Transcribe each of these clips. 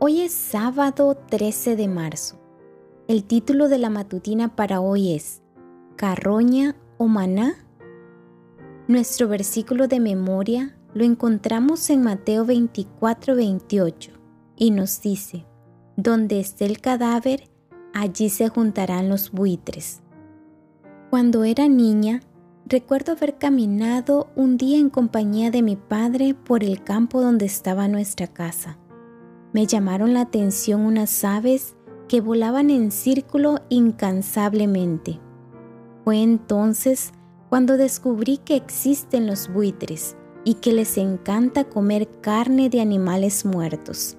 Hoy es sábado 13 de marzo. El título de la matutina para hoy es Carroña o maná. Nuestro versículo de memoria lo encontramos en Mateo 24, 28 y nos dice, Donde esté el cadáver, allí se juntarán los buitres. Cuando era niña, recuerdo haber caminado un día en compañía de mi padre por el campo donde estaba nuestra casa. Me llamaron la atención unas aves que volaban en círculo incansablemente. Fue entonces cuando descubrí que existen los buitres y que les encanta comer carne de animales muertos.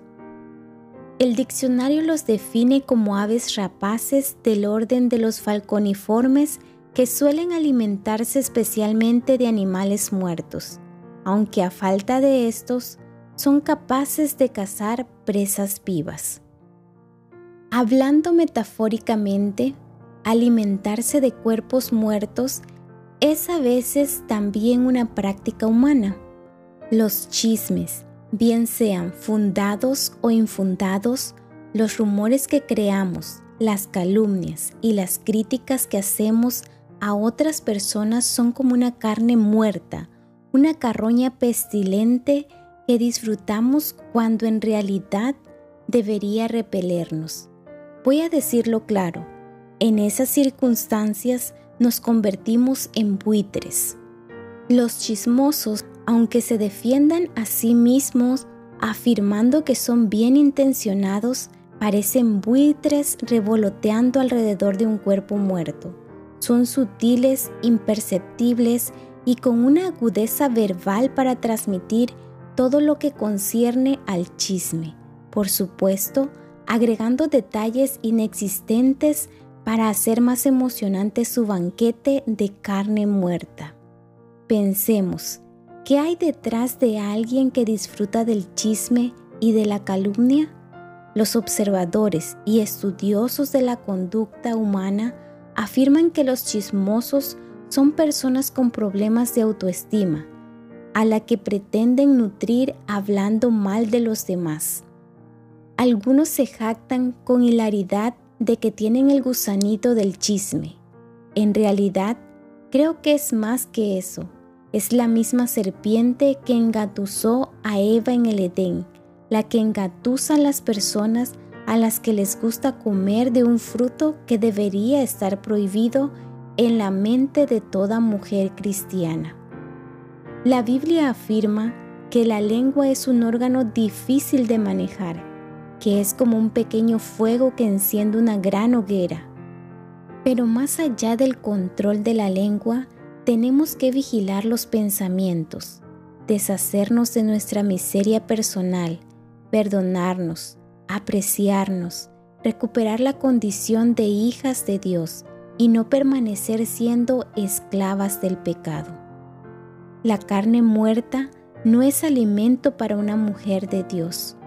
El diccionario los define como aves rapaces del orden de los falconiformes que suelen alimentarse especialmente de animales muertos, aunque a falta de estos, son capaces de cazar presas vivas. Hablando metafóricamente, alimentarse de cuerpos muertos es a veces también una práctica humana. Los chismes, bien sean fundados o infundados, los rumores que creamos, las calumnias y las críticas que hacemos a otras personas son como una carne muerta, una carroña pestilente que disfrutamos cuando en realidad debería repelernos. Voy a decirlo claro, en esas circunstancias nos convertimos en buitres. Los chismosos, aunque se defiendan a sí mismos afirmando que son bien intencionados, parecen buitres revoloteando alrededor de un cuerpo muerto. Son sutiles, imperceptibles y con una agudeza verbal para transmitir todo lo que concierne al chisme, por supuesto, agregando detalles inexistentes para hacer más emocionante su banquete de carne muerta. Pensemos, ¿qué hay detrás de alguien que disfruta del chisme y de la calumnia? Los observadores y estudiosos de la conducta humana afirman que los chismosos son personas con problemas de autoestima, a la que pretenden nutrir hablando mal de los demás. Algunos se jactan con hilaridad de que tienen el gusanito del chisme. En realidad, creo que es más que eso. Es la misma serpiente que engatusó a Eva en el Edén, la que engatusa a las personas a las que les gusta comer de un fruto que debería estar prohibido en la mente de toda mujer cristiana. La Biblia afirma que la lengua es un órgano difícil de manejar, que es como un pequeño fuego que enciende una gran hoguera. Pero más allá del control de la lengua, tenemos que vigilar los pensamientos, deshacernos de nuestra miseria personal, perdonarnos, apreciarnos, recuperar la condición de hijas de Dios y no permanecer siendo esclavas del pecado. La carne muerta no es alimento para una mujer de Dios.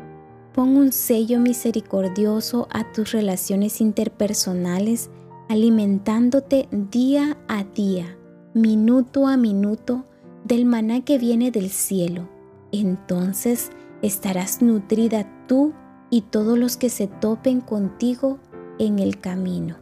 Pon un sello misericordioso a tus relaciones interpersonales, alimentándote día a día, minuto a minuto, del maná que viene del cielo. Entonces estarás nutrida tú y todos los que se topen contigo en el camino.